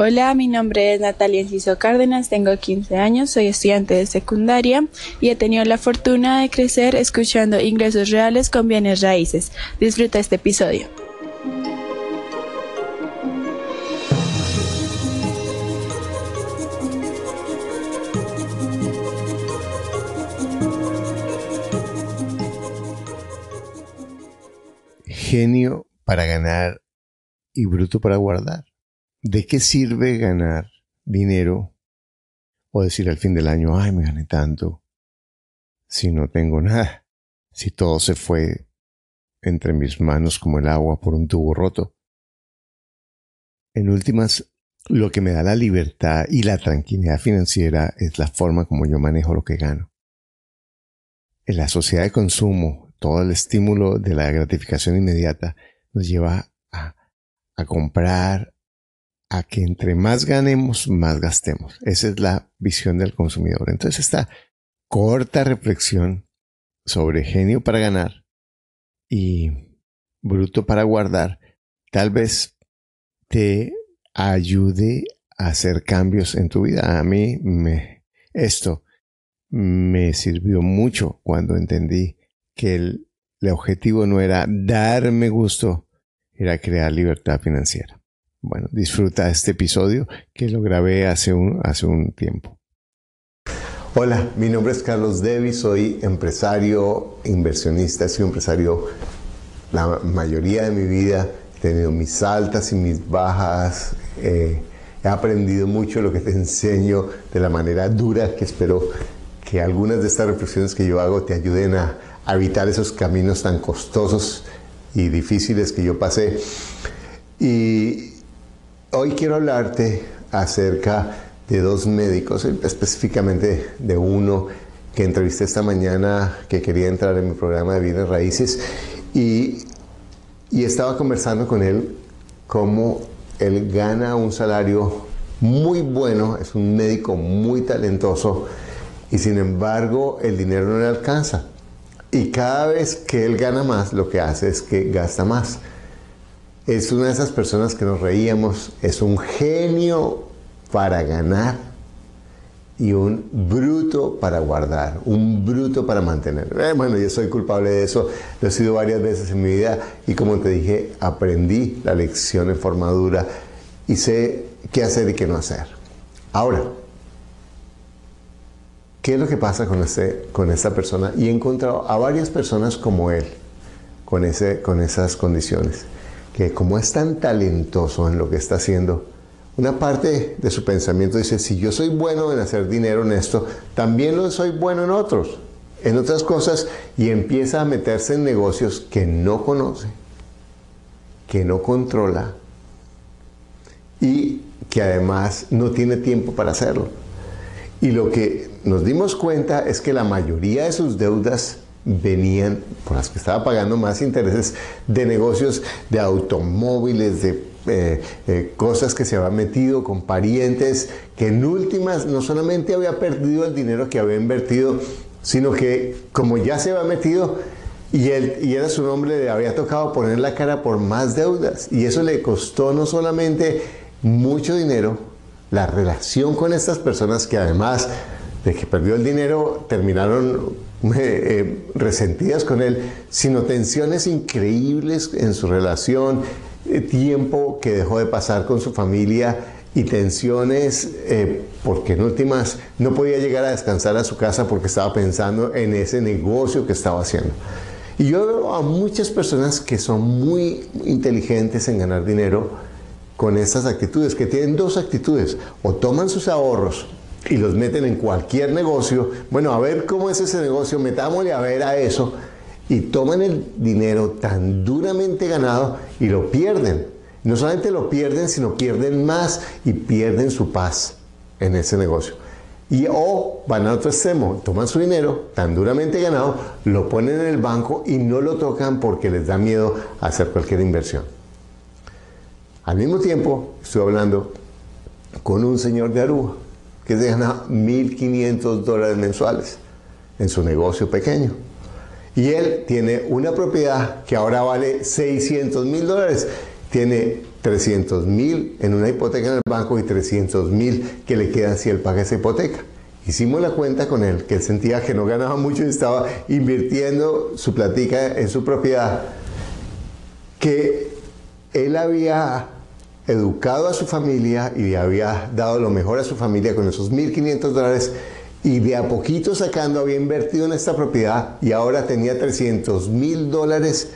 Hola, mi nombre es Natalia Enciso Cárdenas, tengo 15 años, soy estudiante de secundaria y he tenido la fortuna de crecer escuchando ingresos reales con bienes raíces. Disfruta este episodio. Genio para ganar y bruto para guardar. ¿De qué sirve ganar dinero o decir al fin del año, ay, me gané tanto, si no tengo nada, si todo se fue entre mis manos como el agua por un tubo roto? En últimas, lo que me da la libertad y la tranquilidad financiera es la forma como yo manejo lo que gano. En la sociedad de consumo, todo el estímulo de la gratificación inmediata nos lleva a, a comprar, a que entre más ganemos, más gastemos. Esa es la visión del consumidor. Entonces esta corta reflexión sobre genio para ganar y bruto para guardar, tal vez te ayude a hacer cambios en tu vida. A mí me, esto me sirvió mucho cuando entendí que el, el objetivo no era darme gusto, era crear libertad financiera. Bueno, disfruta este episodio que lo grabé hace un, hace un tiempo. Hola, mi nombre es Carlos Devi, soy empresario, inversionista, he sido empresario la mayoría de mi vida, he tenido mis altas y mis bajas, eh, he aprendido mucho lo que te enseño de la manera dura que espero que algunas de estas reflexiones que yo hago te ayuden a, a evitar esos caminos tan costosos y difíciles que yo pasé. Y, Hoy quiero hablarte acerca de dos médicos, específicamente de uno que entrevisté esta mañana que quería entrar en mi programa de bienes raíces y, y estaba conversando con él cómo él gana un salario muy bueno, es un médico muy talentoso y sin embargo el dinero no le alcanza. Y cada vez que él gana más, lo que hace es que gasta más es una de esas personas que nos reíamos, es un genio para ganar y un bruto para guardar, un bruto para mantener. Eh, bueno, yo soy culpable de eso, lo he sido varias veces en mi vida y como te dije, aprendí la lección en forma dura y sé qué hacer y qué no hacer. Ahora, ¿qué es lo que pasa con, este, con esta persona? Y he encontrado a varias personas como él, con, ese, con esas condiciones que como es tan talentoso en lo que está haciendo, una parte de su pensamiento dice, si yo soy bueno en hacer dinero en esto, también lo soy bueno en otros, en otras cosas, y empieza a meterse en negocios que no conoce, que no controla y que además no tiene tiempo para hacerlo. Y lo que nos dimos cuenta es que la mayoría de sus deudas venían, por las que estaba pagando más intereses, de negocios de automóviles, de eh, eh, cosas que se había metido con parientes, que en últimas no solamente había perdido el dinero que había invertido, sino que como ya se había metido y, él, y era su nombre, le había tocado poner la cara por más deudas. Y eso le costó no solamente mucho dinero, la relación con estas personas que además de que perdió el dinero, terminaron eh, resentidas con él, sino tensiones increíbles en su relación, eh, tiempo que dejó de pasar con su familia y tensiones eh, porque en últimas no podía llegar a descansar a su casa porque estaba pensando en ese negocio que estaba haciendo. Y yo veo a muchas personas que son muy inteligentes en ganar dinero con estas actitudes, que tienen dos actitudes, o toman sus ahorros y los meten en cualquier negocio, bueno, a ver cómo es ese negocio, metámosle a ver a eso, y toman el dinero tan duramente ganado y lo pierden. No solamente lo pierden, sino pierden más y pierden su paz en ese negocio. Y o van a otro extremo, toman su dinero tan duramente ganado, lo ponen en el banco y no lo tocan porque les da miedo hacer cualquier inversión. Al mismo tiempo, estoy hablando con un señor de Aruba que gana 1.500 dólares mensuales en su negocio pequeño. Y él tiene una propiedad que ahora vale 600 mil dólares. Tiene 300 mil en una hipoteca en el banco y 300 mil que le quedan si él paga esa hipoteca. Hicimos la cuenta con él, que él sentía que no ganaba mucho y estaba invirtiendo su platica en su propiedad, que él había educado a su familia y había dado lo mejor a su familia con esos 1.500 dólares y de a poquito sacando había invertido en esta propiedad y ahora tenía 300 mil dólares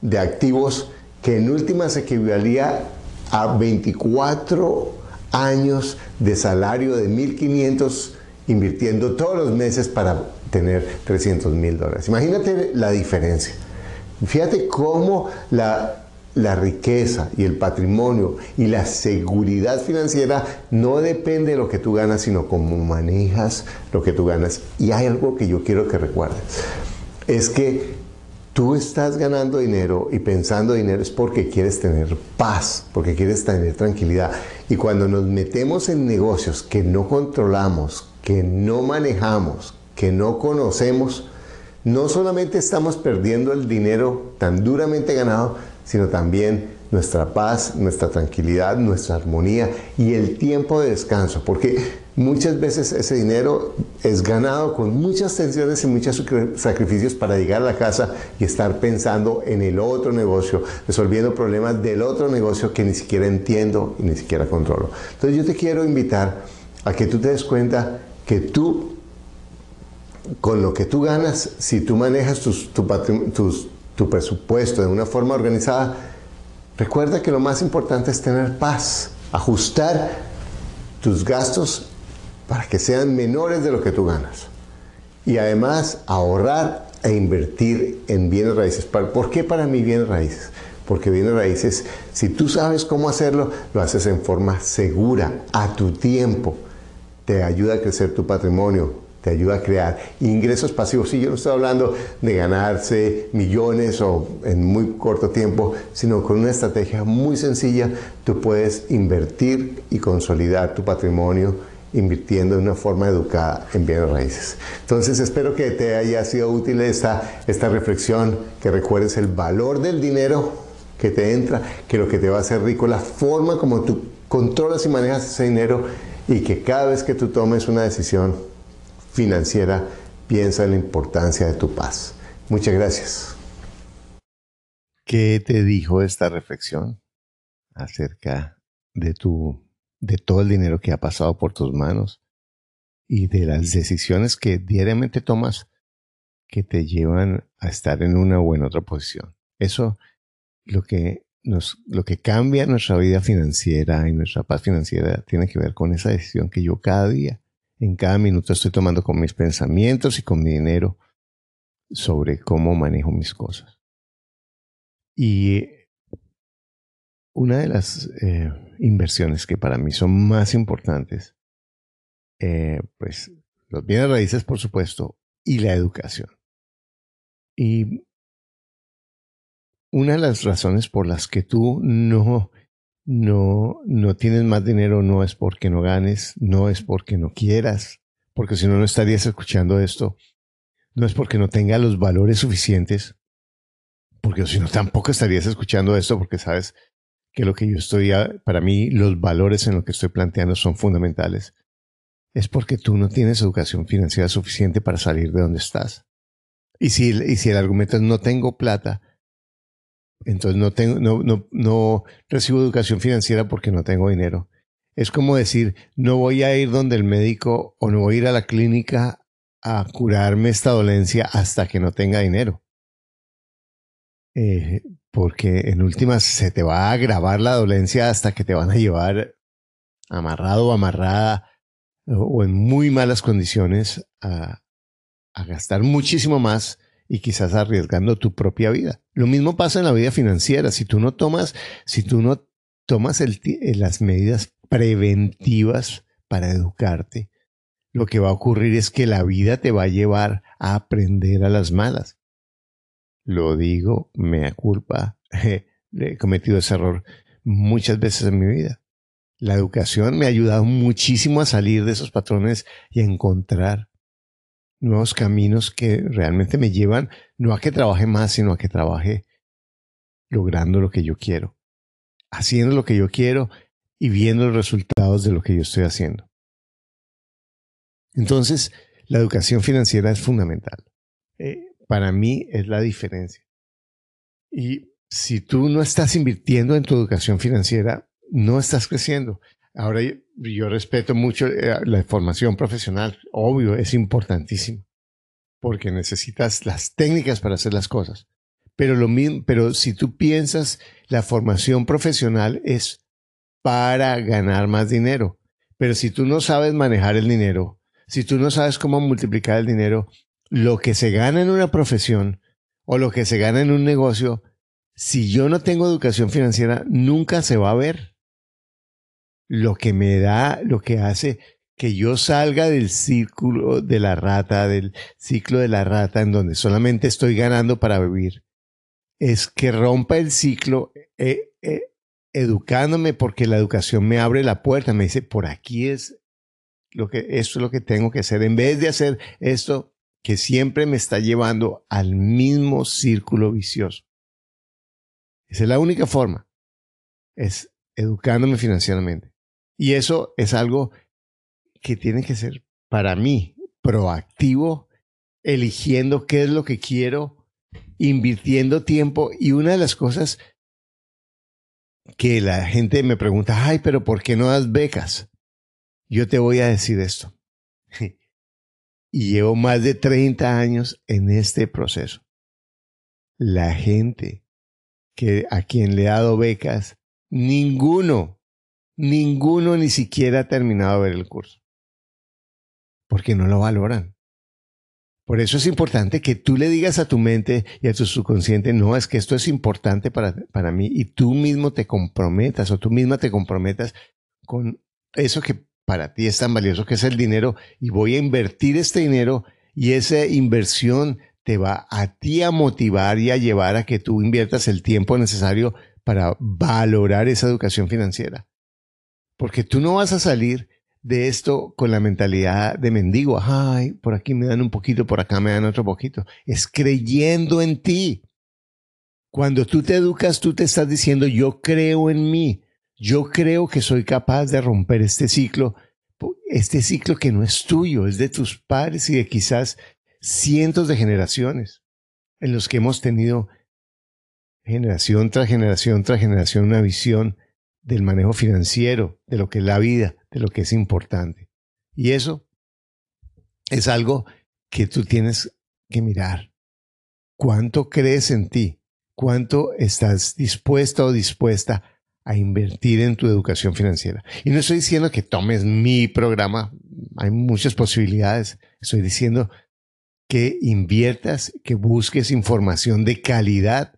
de activos que en últimas equivalía a 24 años de salario de 1.500 invirtiendo todos los meses para tener 300 mil dólares. Imagínate la diferencia. Fíjate cómo la la riqueza y el patrimonio y la seguridad financiera no depende de lo que tú ganas, sino cómo manejas lo que tú ganas. Y hay algo que yo quiero que recuerdes. Es que tú estás ganando dinero y pensando dinero es porque quieres tener paz, porque quieres tener tranquilidad. Y cuando nos metemos en negocios que no controlamos, que no manejamos, que no conocemos, no solamente estamos perdiendo el dinero tan duramente ganado, sino también nuestra paz, nuestra tranquilidad, nuestra armonía y el tiempo de descanso, porque muchas veces ese dinero es ganado con muchas tensiones y muchos sacrificios para llegar a la casa y estar pensando en el otro negocio, resolviendo problemas del otro negocio que ni siquiera entiendo y ni siquiera controlo. Entonces yo te quiero invitar a que tú te des cuenta que tú, con lo que tú ganas, si tú manejas tus, tu presupuesto de una forma organizada, recuerda que lo más importante es tener paz, ajustar tus gastos para que sean menores de lo que tú ganas. Y además ahorrar e invertir en bienes raíces. ¿Por qué para mí bienes raíces? Porque bienes raíces, si tú sabes cómo hacerlo, lo haces en forma segura, a tu tiempo. Te ayuda a crecer tu patrimonio, te ayuda a crear ingresos pasivos. Sí, yo no estoy hablando de ganarse millones o en muy corto tiempo, sino con una estrategia muy sencilla tú puedes invertir y consolidar tu patrimonio invirtiendo de una forma educada en bienes raíces. Entonces espero que te haya sido útil esta, esta reflexión, que recuerdes el valor del dinero que te entra, que lo que te va a hacer rico, la forma como tú controlas y manejas ese dinero y que cada vez que tú tomes una decisión financiera, piensa en la importancia de tu paz. Muchas gracias. ¿Qué te dijo esta reflexión acerca de tu de todo el dinero que ha pasado por tus manos y de las decisiones que diariamente tomas que te llevan a estar en una o en otra posición? Eso lo que nos, lo que cambia nuestra vida financiera y nuestra paz financiera tiene que ver con esa decisión que yo cada día en cada minuto estoy tomando con mis pensamientos y con mi dinero sobre cómo manejo mis cosas. Y una de las eh, inversiones que para mí son más importantes, eh, pues los bienes raíces, por supuesto, y la educación. Y una de las razones por las que tú no no, no tienes más dinero no es porque no ganes, no es porque no quieras, porque si no, no estarías escuchando esto. No es porque no tenga los valores suficientes, porque si no, tampoco estarías escuchando esto porque sabes que lo que yo estoy, para mí, los valores en lo que estoy planteando son fundamentales. Es porque tú no tienes educación financiera suficiente para salir de donde estás. Y si, y si el argumento es no tengo plata, entonces no, tengo, no, no, no recibo educación financiera porque no tengo dinero. Es como decir, no voy a ir donde el médico o no voy a ir a la clínica a curarme esta dolencia hasta que no tenga dinero. Eh, porque en últimas se te va a agravar la dolencia hasta que te van a llevar amarrado o amarrada o en muy malas condiciones a, a gastar muchísimo más y quizás arriesgando tu propia vida. Lo mismo pasa en la vida financiera. Si tú no tomas, si tú no tomas el, eh, las medidas preventivas para educarte, lo que va a ocurrir es que la vida te va a llevar a aprender a las malas. Lo digo, me da culpa, he cometido ese error muchas veces en mi vida. La educación me ha ayudado muchísimo a salir de esos patrones y a encontrar nuevos caminos que realmente me llevan no a que trabaje más, sino a que trabaje logrando lo que yo quiero. haciendo lo que yo quiero y viendo los resultados de lo que yo estoy haciendo. Entonces, la educación financiera es fundamental. Eh, para mí es la diferencia. Y si tú no estás invirtiendo en tu educación financiera, no estás creciendo. Ahora yo, respeto mucho eh, la formación profesional, obvio, es importantísimo, porque necesitas las técnicas para hacer las cosas. Pero lo mismo, si tú piensas la formación profesional es para ganar más dinero, pero si tú no sabes manejar el dinero, si tú no sabes cómo multiplicar el dinero, lo que se gana en una profesión o lo que se gana en un negocio, si yo no tengo educación financiera, nunca se va a ver. Lo que me da, lo que hace que yo salga del círculo de la rata, del ciclo de la rata, en donde solamente estoy ganando para vivir, es que rompa el ciclo eh, eh, educándome porque la educación me abre la puerta, me dice, por aquí es lo que, esto es lo que tengo que hacer. En vez de hacer esto que siempre me está llevando al mismo círculo vicioso. Esa es la única forma. Es educándome financieramente. Y eso es algo que tiene que ser para mí proactivo, eligiendo qué es lo que quiero, invirtiendo tiempo. Y una de las cosas que la gente me pregunta, ay, pero ¿por qué no das becas? Yo te voy a decir esto. y llevo más de 30 años en este proceso. La gente que a quien le he dado becas, ninguno, ninguno ni siquiera ha terminado de ver el curso. Porque no lo valoran. Por eso es importante que tú le digas a tu mente y a tu subconsciente, no, es que esto es importante para, para mí y tú mismo te comprometas o tú misma te comprometas con eso que para ti es tan valioso que es el dinero y voy a invertir este dinero y esa inversión te va a ti a motivar y a llevar a que tú inviertas el tiempo necesario para valorar esa educación financiera. Porque tú no vas a salir de esto con la mentalidad de mendigo. Ay, por aquí me dan un poquito, por acá me dan otro poquito. Es creyendo en ti. Cuando tú te educas, tú te estás diciendo, yo creo en mí. Yo creo que soy capaz de romper este ciclo, este ciclo que no es tuyo, es de tus padres y de quizás cientos de generaciones en los que hemos tenido generación tras generación tras generación una visión del manejo financiero, de lo que es la vida, de lo que es importante. Y eso es algo que tú tienes que mirar. ¿Cuánto crees en ti? ¿Cuánto estás dispuesta o dispuesta a invertir en tu educación financiera. Y no estoy diciendo que tomes mi programa, hay muchas posibilidades. Estoy diciendo que inviertas, que busques información de calidad.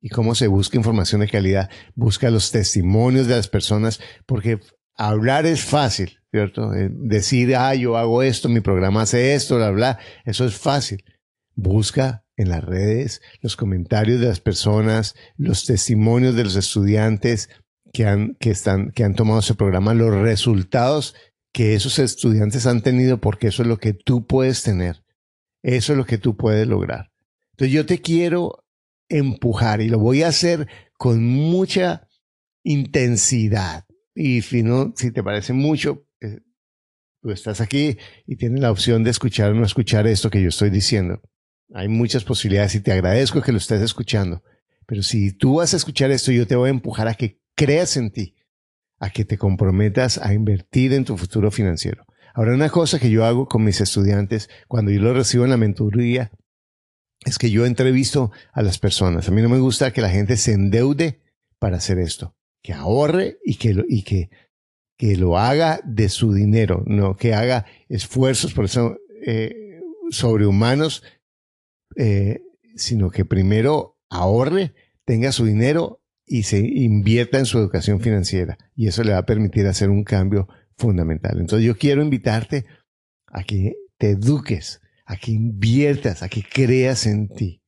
¿Y cómo se busca información de calidad? Busca los testimonios de las personas, porque hablar es fácil, ¿cierto? Eh, decir, ah, yo hago esto, mi programa hace esto, bla, bla, eso es fácil. Busca en las redes, los comentarios de las personas, los testimonios de los estudiantes que han, que están, que han tomado ese programa, los resultados que esos estudiantes han tenido, porque eso es lo que tú puedes tener. Eso es lo que tú puedes lograr. Entonces yo te quiero empujar y lo voy a hacer con mucha intensidad. Y si no, si te parece mucho, eh, tú estás aquí y tienes la opción de escuchar o no escuchar esto que yo estoy diciendo. Hay muchas posibilidades y te agradezco que lo estés escuchando. Pero si tú vas a escuchar esto, yo te voy a empujar a que creas en ti, a que te comprometas a invertir en tu futuro financiero. Ahora, una cosa que yo hago con mis estudiantes cuando yo los recibo en la mentoría es que yo entrevisto a las personas. A mí no me gusta que la gente se endeude para hacer esto, que ahorre y que lo, y que, que lo haga de su dinero, no que haga esfuerzos, por eso eh, sobrehumanos eh, sino que primero ahorre, tenga su dinero y se invierta en su educación financiera. Y eso le va a permitir hacer un cambio fundamental. Entonces yo quiero invitarte a que te eduques, a que inviertas, a que creas en ti.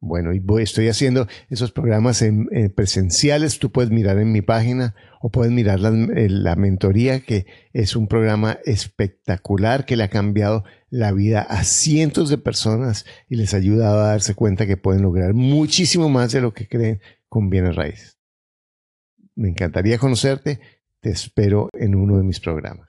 Bueno, y voy, estoy haciendo esos programas en, presenciales. Tú puedes mirar en mi página o puedes mirar la, la, mentoría, que es un programa espectacular que le ha cambiado la vida a cientos de personas y les ha ayudado a darse cuenta que pueden lograr muchísimo más de lo que creen con bienes raíces. Me encantaría conocerte. Te espero en uno de mis programas.